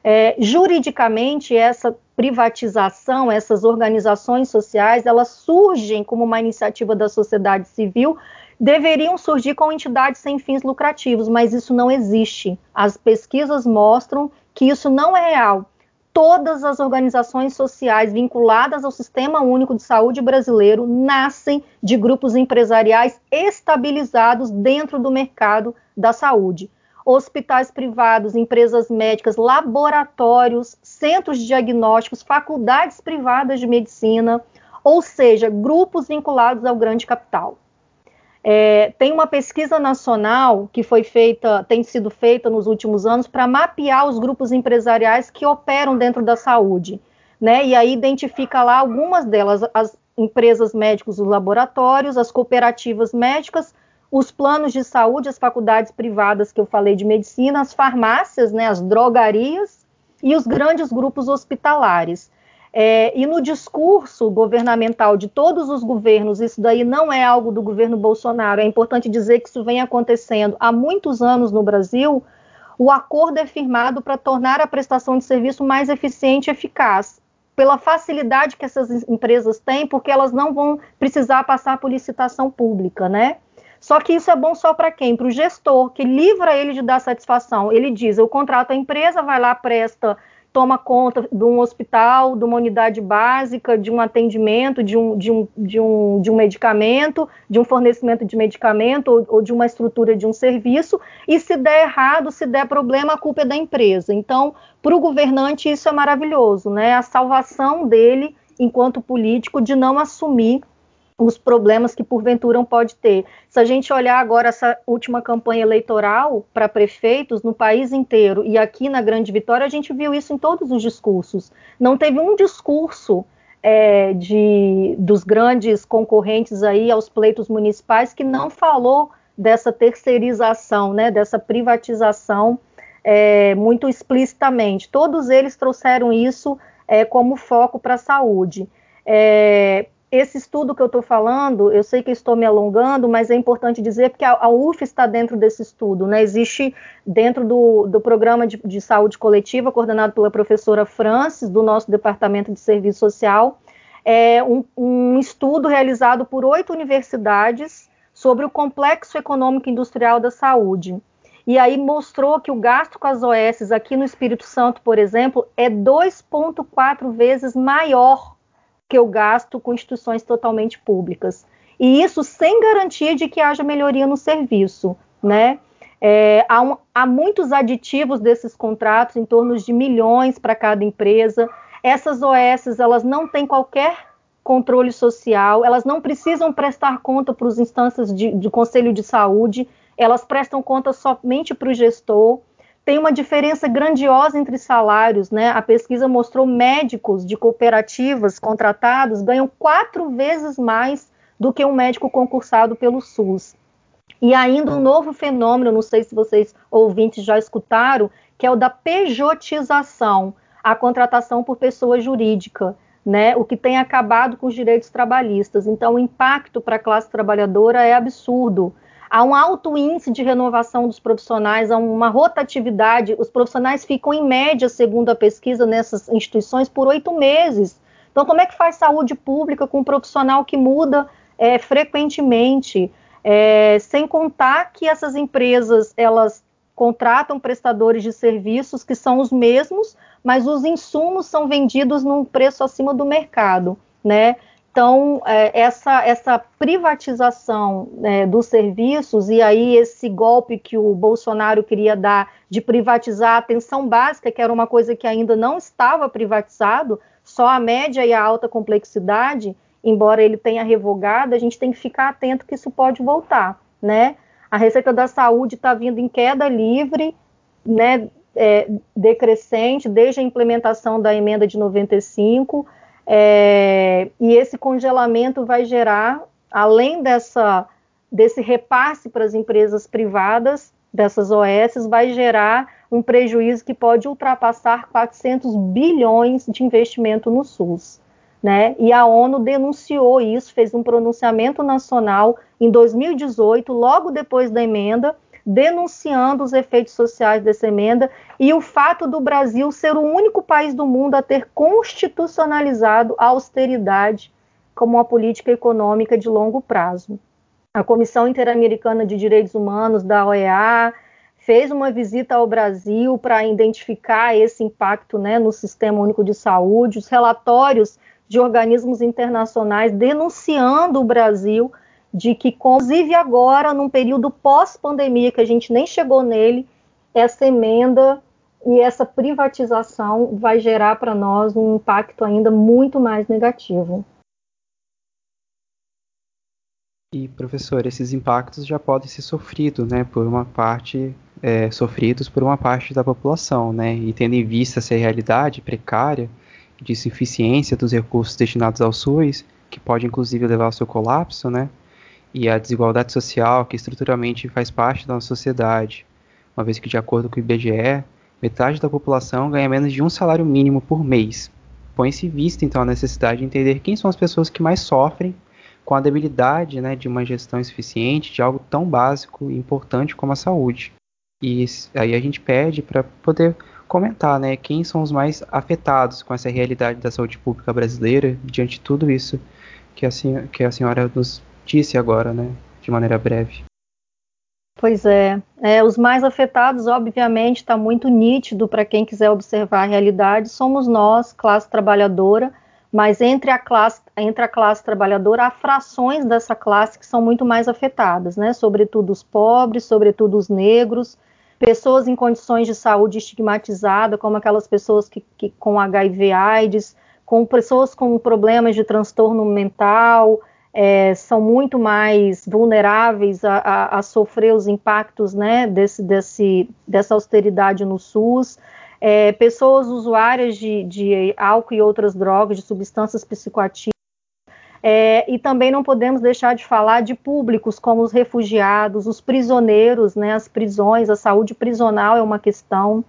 É, juridicamente, essa privatização, essas organizações sociais, elas surgem como uma iniciativa da sociedade civil deveriam surgir com entidades sem fins lucrativos, mas isso não existe. As pesquisas mostram que isso não é real. Todas as organizações sociais vinculadas ao Sistema Único de Saúde brasileiro nascem de grupos empresariais estabilizados dentro do mercado da saúde. Hospitais privados, empresas médicas, laboratórios, centros de diagnósticos, faculdades privadas de medicina, ou seja, grupos vinculados ao grande capital. É, tem uma pesquisa nacional que foi feita, tem sido feita nos últimos anos para mapear os grupos empresariais que operam dentro da saúde, né? E aí identifica lá algumas delas, as empresas médicas, os laboratórios, as cooperativas médicas, os planos de saúde, as faculdades privadas que eu falei de medicina, as farmácias, né, as drogarias e os grandes grupos hospitalares. É, e no discurso governamental de todos os governos, isso daí não é algo do governo Bolsonaro, é importante dizer que isso vem acontecendo há muitos anos no Brasil. O acordo é firmado para tornar a prestação de serviço mais eficiente e eficaz. pela facilidade que essas empresas têm, porque elas não vão precisar passar por licitação pública, né? Só que isso é bom só para quem? Para o gestor, que livra ele de dar satisfação. Ele diz: eu contrato a empresa, vai lá, presta toma conta de um hospital, de uma unidade básica, de um atendimento, de um, de um, de um, de um medicamento, de um fornecimento de medicamento ou, ou, de uma estrutura de um serviço, e se der errado, se der problema, a culpa é da empresa. Então, para o governante, isso é maravilhoso, né? A salvação dele, enquanto político, de não assumir os problemas que porventura pode ter. Se a gente olhar agora essa última campanha eleitoral para prefeitos no país inteiro e aqui na Grande Vitória, a gente viu isso em todos os discursos. Não teve um discurso é, de, dos grandes concorrentes aí aos pleitos municipais que não falou dessa terceirização, né, dessa privatização é, muito explicitamente. Todos eles trouxeram isso é, como foco para a saúde. É, esse estudo que eu estou falando, eu sei que estou me alongando, mas é importante dizer porque a, a UF está dentro desse estudo, né? Existe dentro do, do programa de, de, saúde coletiva, coordenado pela professora Francis, do nosso Departamento de Serviço Social, é um, um estudo realizado por oito universidades sobre o complexo econômico industrial da saúde. E aí mostrou que o gasto com as OS aqui no Espírito Santo, por exemplo, é 2,4 vezes maior que eu gasto com instituições totalmente públicas. E isso sem garantia de que haja melhoria no serviço, né? É, há, um, há, muitos aditivos desses contratos, em torno de milhões para cada empresa. Essas OS, elas não têm qualquer controle social, elas não precisam prestar conta para as instâncias de, de conselho de saúde, elas prestam conta somente para o gestor tem uma diferença grandiosa entre salários, né? A pesquisa mostrou médicos de cooperativas contratados ganham quatro vezes mais do que um médico concursado pelo SUS. E ainda um novo fenômeno, não sei se vocês ouvintes já escutaram, que é o da pejotização, a contratação por pessoa jurídica, né? O que tem acabado com os direitos trabalhistas. Então, o impacto para a classe trabalhadora é absurdo há um alto índice de renovação dos profissionais, há uma rotatividade. Os profissionais ficam, em média, segundo a pesquisa, nessas instituições por oito meses. Então, como é que faz saúde pública com um profissional que muda é, frequentemente? É, sem contar que essas empresas elas contratam prestadores de serviços que são os mesmos, mas os insumos são vendidos num preço acima do mercado, né? Então, é, essa, essa privatização é, dos serviços e aí esse golpe que o Bolsonaro queria dar de privatizar a atenção básica, que era uma coisa que ainda não estava privatizado, só a média e a alta complexidade, embora ele tenha revogado, a gente tem que ficar atento que isso pode voltar, né? A Receita da Saúde está vindo em queda livre, né, é, decrescente, desde a implementação da emenda de 95, é, e esse congelamento vai gerar, além dessa, desse repasse para as empresas privadas, dessas OS, vai gerar um prejuízo que pode ultrapassar 400 bilhões de investimento no SUS. Né? E a ONU denunciou isso, fez um pronunciamento nacional em 2018, logo depois da emenda, denunciando os efeitos sociais dessa emenda e o fato do Brasil ser o único país do mundo a ter constitucionalizado a austeridade como uma política econômica de longo prazo. A Comissão Interamericana de Direitos Humanos da OEA fez uma visita ao Brasil para identificar esse impacto né, no Sistema Único de Saúde, os relatórios de organismos internacionais denunciando o Brasil de que, inclusive agora, num período pós-pandemia, que a gente nem chegou nele, essa emenda e essa privatização vai gerar para nós um impacto ainda muito mais negativo. E professor, esses impactos já podem ser sofridos, né, por uma parte, é, sofridos por uma parte da população, né, e tendo em vista essa realidade precária de insuficiência dos recursos destinados ao SUS, que pode inclusive levar ao seu colapso, né, e a desigualdade social que estruturalmente faz parte da nossa sociedade, uma vez que, de acordo com o IBGE, metade da população ganha menos de um salário mínimo por mês. Põe-se vista, então, a necessidade de entender quem são as pessoas que mais sofrem com a debilidade né, de uma gestão insuficiente de algo tão básico e importante como a saúde. E aí a gente pede para poder comentar, né, quem são os mais afetados com essa realidade da saúde pública brasileira diante de tudo isso que a, que a senhora nos disse agora, né, de maneira breve. Pois é, é os mais afetados, obviamente, está muito nítido para quem quiser observar a realidade, somos nós, classe trabalhadora, mas entre a classe, entre a classe trabalhadora, há frações dessa classe que são muito mais afetadas, né? Sobretudo os pobres, sobretudo os negros, pessoas em condições de saúde estigmatizada, como aquelas pessoas que, que com HIV/AIDS, com pessoas com problemas de transtorno mental, é, são muito mais vulneráveis a, a, a, sofrer os impactos né, desse, desse, dessa austeridade no SUS é, pessoas usuárias de, de, álcool e outras drogas, de substâncias psicoativas. É, e também não podemos deixar de falar de públicos como os refugiados, os prisioneiros, né, as prisões, a saúde prisional é uma questão,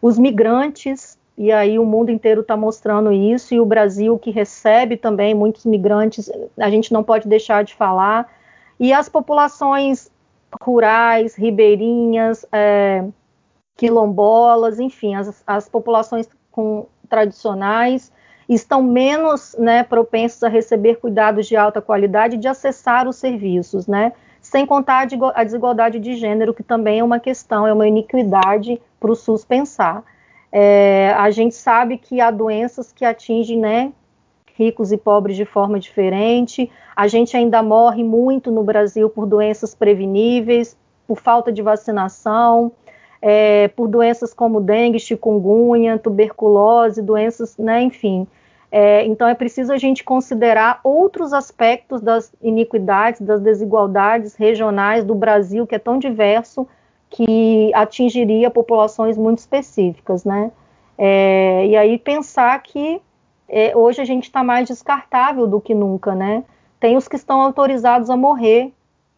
os migrantes, e aí o mundo inteiro está mostrando isso, e o Brasil que recebe também muitos migrantes, a gente não pode deixar de falar, e as populações rurais, ribeirinhas, é, quilombolas, enfim, as, as populações com, tradicionais estão menos né, propensas a receber cuidados de alta qualidade de acessar os serviços, né? Sem contar a desigualdade de gênero, que também é uma questão, é uma iniquidade para o SUS pensar. É, a gente sabe que há doenças que atingem né, ricos e pobres de forma diferente. A gente ainda morre muito no Brasil por doenças preveníveis, por falta de vacinação é, por doenças como dengue, chikungunya, tuberculose, doenças, né, enfim. É, então é preciso a gente considerar outros aspectos das iniquidades, das desigualdades regionais do Brasil, que é tão diverso, que atingiria populações muito específicas, né? É, e aí pensar que é, hoje a gente está mais descartável do que nunca, né? Tem os que estão autorizados a morrer,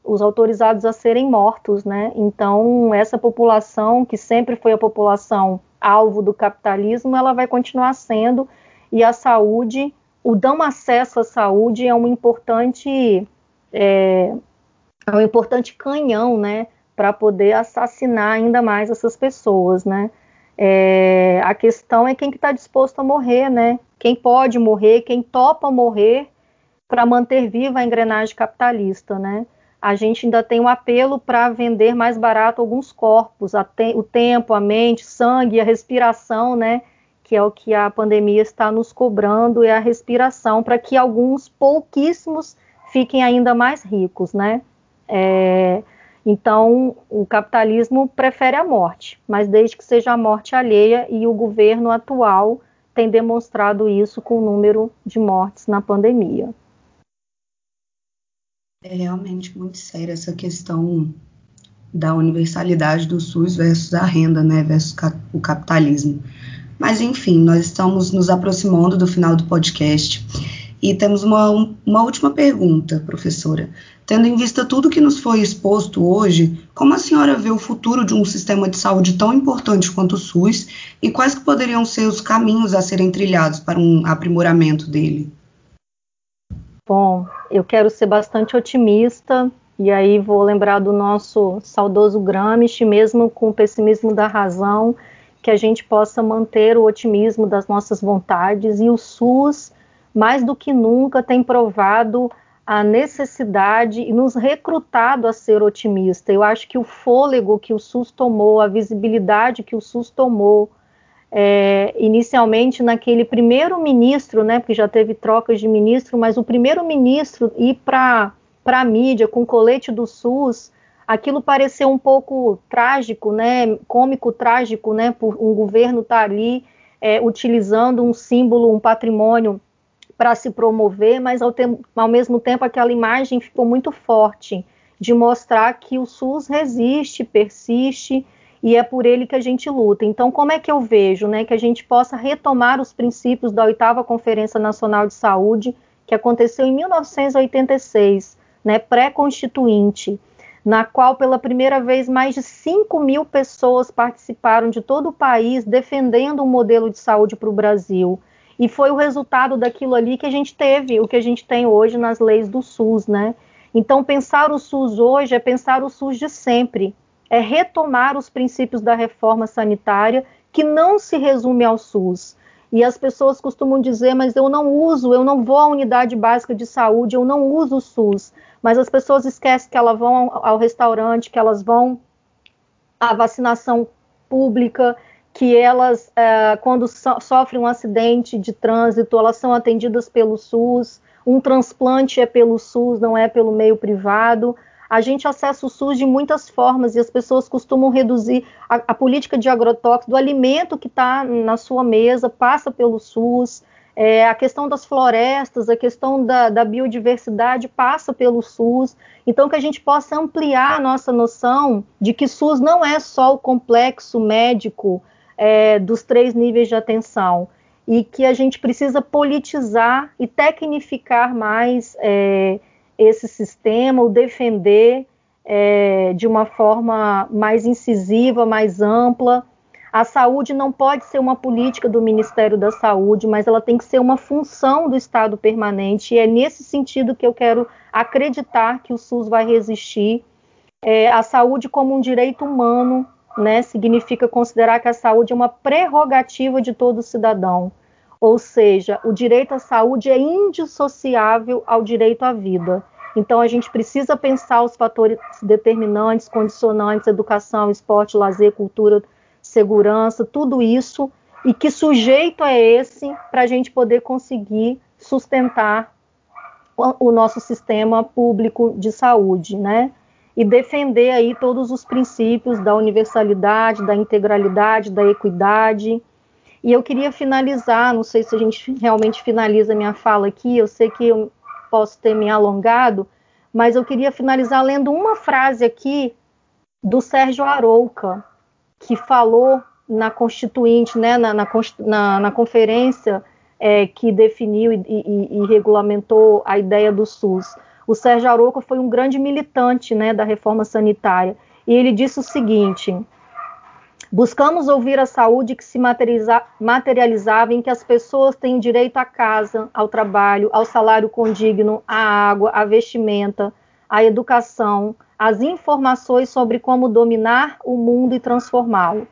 os autorizados a serem mortos, né? Então, essa população, que sempre foi a população alvo do capitalismo, ela vai continuar sendo, e a saúde, o não acesso à saúde é um importante, é, é um importante canhão, né? Para poder assassinar ainda mais essas pessoas, né? É, a questão é quem está que tá disposto a morrer, né? Quem pode morrer, quem topa morrer para manter viva a engrenagem capitalista, né? a gente ainda tem um apelo para vender mais barato alguns corpos, te o tempo, a mente, sangue, a respiração, né? Que é o que a pandemia está nos cobrando, é a respiração, para que alguns pouquíssimos fiquem ainda mais ricos, né? É, então, o capitalismo prefere a morte, mas desde que seja a morte alheia, e o governo atual tem demonstrado isso com o número de mortes na pandemia. É realmente muito séria essa questão da universalidade do SUS versus a renda, né, versus o capitalismo. Mas enfim, nós estamos nos aproximando do final do podcast e temos uma, uma última pergunta, professora. Tendo em vista tudo que nos foi exposto hoje, como a senhora vê o futuro de um sistema de saúde tão importante quanto o SUS e quais que poderiam ser os caminhos a serem trilhados para um aprimoramento dele? Bom, eu quero ser bastante otimista, e aí vou lembrar do nosso saudoso Gramsci, mesmo com o pessimismo da razão, que a gente possa manter o otimismo das nossas vontades, e o SUS, mais do que nunca, tem provado a necessidade e nos recrutado a ser otimista. Eu acho que o fôlego que o SUS tomou, a visibilidade que o SUS tomou, é, inicialmente naquele primeiro ministro, né, porque já teve trocas de ministro, mas o primeiro ministro ir para a mídia com o colete do SUS, aquilo pareceu um pouco trágico, né, cômico trágico, né, por um governo estar tá ali é, utilizando um símbolo, um patrimônio para se promover, mas ao, ao mesmo tempo aquela imagem ficou muito forte de mostrar que o SUS resiste, persiste, e é por ele que a gente luta. Então, como é que eu vejo né, que a gente possa retomar os princípios da oitava Conferência Nacional de Saúde, que aconteceu em 1986, né, pré-constituinte, na qual pela primeira vez mais de 5 mil pessoas participaram de todo o país defendendo um modelo de saúde para o Brasil. E foi o resultado daquilo ali que a gente teve, o que a gente tem hoje nas leis do SUS, né? Então, pensar o SUS hoje é pensar o SUS de sempre, é retomar os princípios da reforma sanitária, que não se resume ao SUS. E as pessoas costumam dizer, mas eu não uso, eu não vou à unidade básica de saúde, eu não uso o SUS. Mas as pessoas esquecem que elas vão ao restaurante, que elas vão à vacinação pública, que elas, é, quando so sofrem um acidente de trânsito, elas são atendidas pelo SUS. Um transplante é pelo SUS, não é pelo meio privado a gente acessa o SUS de muitas formas e as pessoas costumam reduzir a, a política de agrotóxico do alimento que está na sua mesa, passa pelo SUS, é, a questão das florestas, a questão da, da, biodiversidade passa pelo SUS. Então, que a gente possa ampliar a nossa noção de que SUS não é só o complexo médico é, dos três níveis de atenção e que a gente precisa politizar e tecnificar mais é, esse sistema, o defender é, de uma forma mais incisiva, mais ampla. A saúde não pode ser uma política do Ministério da Saúde, mas ela tem que ser uma função do Estado permanente, e é nesse sentido que eu quero acreditar que o SUS vai resistir. É, a saúde como um direito humano, né, significa considerar que a saúde é uma prerrogativa de todo cidadão. Ou seja, o direito à saúde é indissociável ao direito à vida. Então, a gente precisa pensar os fatores determinantes, condicionantes, educação, esporte, lazer, cultura, segurança, tudo isso, e que sujeito é esse para a gente poder conseguir sustentar o, nosso sistema público de saúde, né? E defender aí todos os princípios da universalidade, da integralidade, da equidade, e eu queria finalizar, não sei se a gente realmente finaliza minha fala aqui, eu sei que eu posso ter me alongado, mas eu queria finalizar lendo uma frase aqui do Sérgio Arouca, que falou na Constituinte, né, na, na, na, na conferência é, que definiu e, e, e, regulamentou a ideia do SUS. O Sérgio Arouca foi um grande militante né, da reforma sanitária, e ele disse o seguinte: Buscamos ouvir a saúde que se materializava em que as pessoas têm direito à casa, ao trabalho, ao salário condigno, à água, à vestimenta, à educação, às informações sobre como dominar o mundo e transformá-lo,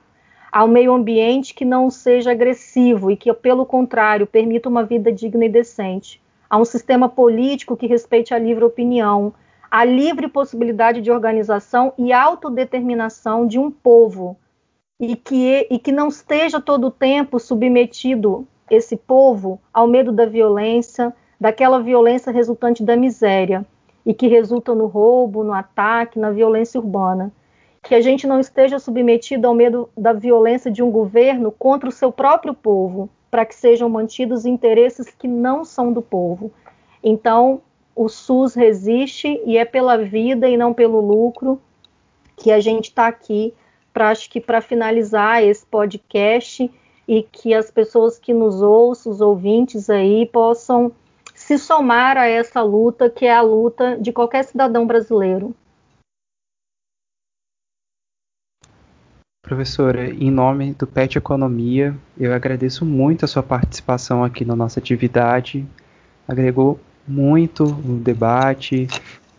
ao meio ambiente que não seja agressivo e que, pelo contrário, permita uma vida digna e decente, a um sistema político que respeite a livre opinião, a livre possibilidade de organização e autodeterminação de um povo e que, e que não esteja todo o tempo submetido esse povo ao medo da violência, daquela violência resultante da miséria e que resulta no roubo, no ataque, na violência urbana. Que a gente não esteja submetido ao medo da violência de um governo contra o seu próprio povo, para que sejam mantidos interesses que não são do povo. Então, o SUS resiste e é pela vida e não pelo lucro que a gente está aqui para acho que para finalizar esse podcast e que as pessoas que nos ouçam, os ouvintes aí, possam se somar a essa luta, que é a luta de qualquer cidadão brasileiro. Professora, em nome do PET Economia, eu agradeço muito a sua participação aqui na nossa atividade. Agregou muito no debate,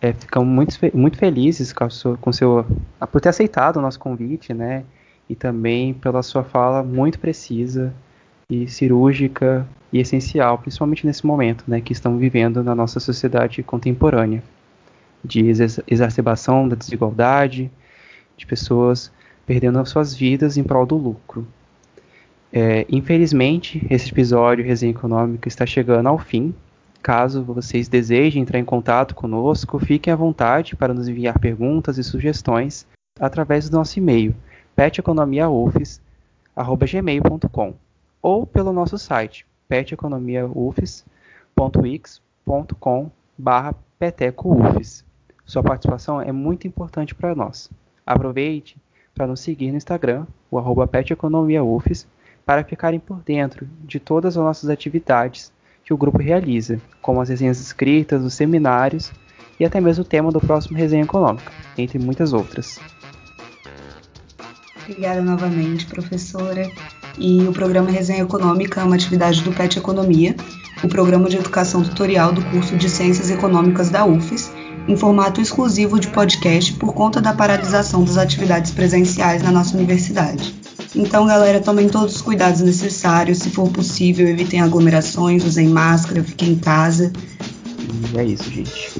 é, ficamos muito, muito felizes com, sua, com seu, por ter aceitado o nosso convite, né? E também pela sua fala muito precisa e cirúrgica e essencial, principalmente nesse momento, né, que estamos vivendo na nossa sociedade contemporânea, de exacerbação da desigualdade, de pessoas perdendo as suas vidas em prol do lucro. É, infelizmente, esse episódio Resenha Econômica está chegando ao fim, Caso vocês desejem entrar em contato conosco, fiquem à vontade para nos enviar perguntas e sugestões através do nosso e-mail peteconomiaufes@gmail.com ou pelo nosso site peteconomiaufes.wix.com/petecoufes. Sua participação é muito importante para nós. Aproveite para nos seguir no Instagram, o arroba para ficarem por dentro de todas as nossas atividades que o grupo realiza, como as resenhas escritas, os seminários e até mesmo o tema do próximo Resenha Econômica, entre muitas outras. Obrigada novamente, professora. E o programa Resenha Econômica é uma atividade do PET Economia, o programa de educação tutorial do curso de Ciências Econômicas da UFES, em formato exclusivo de podcast por conta da paralisação das atividades presenciais na nossa universidade. Então, galera, tomem todos os cuidados necessários. Se for possível, evitem aglomerações, usem máscara, fiquem em casa. E é isso, gente.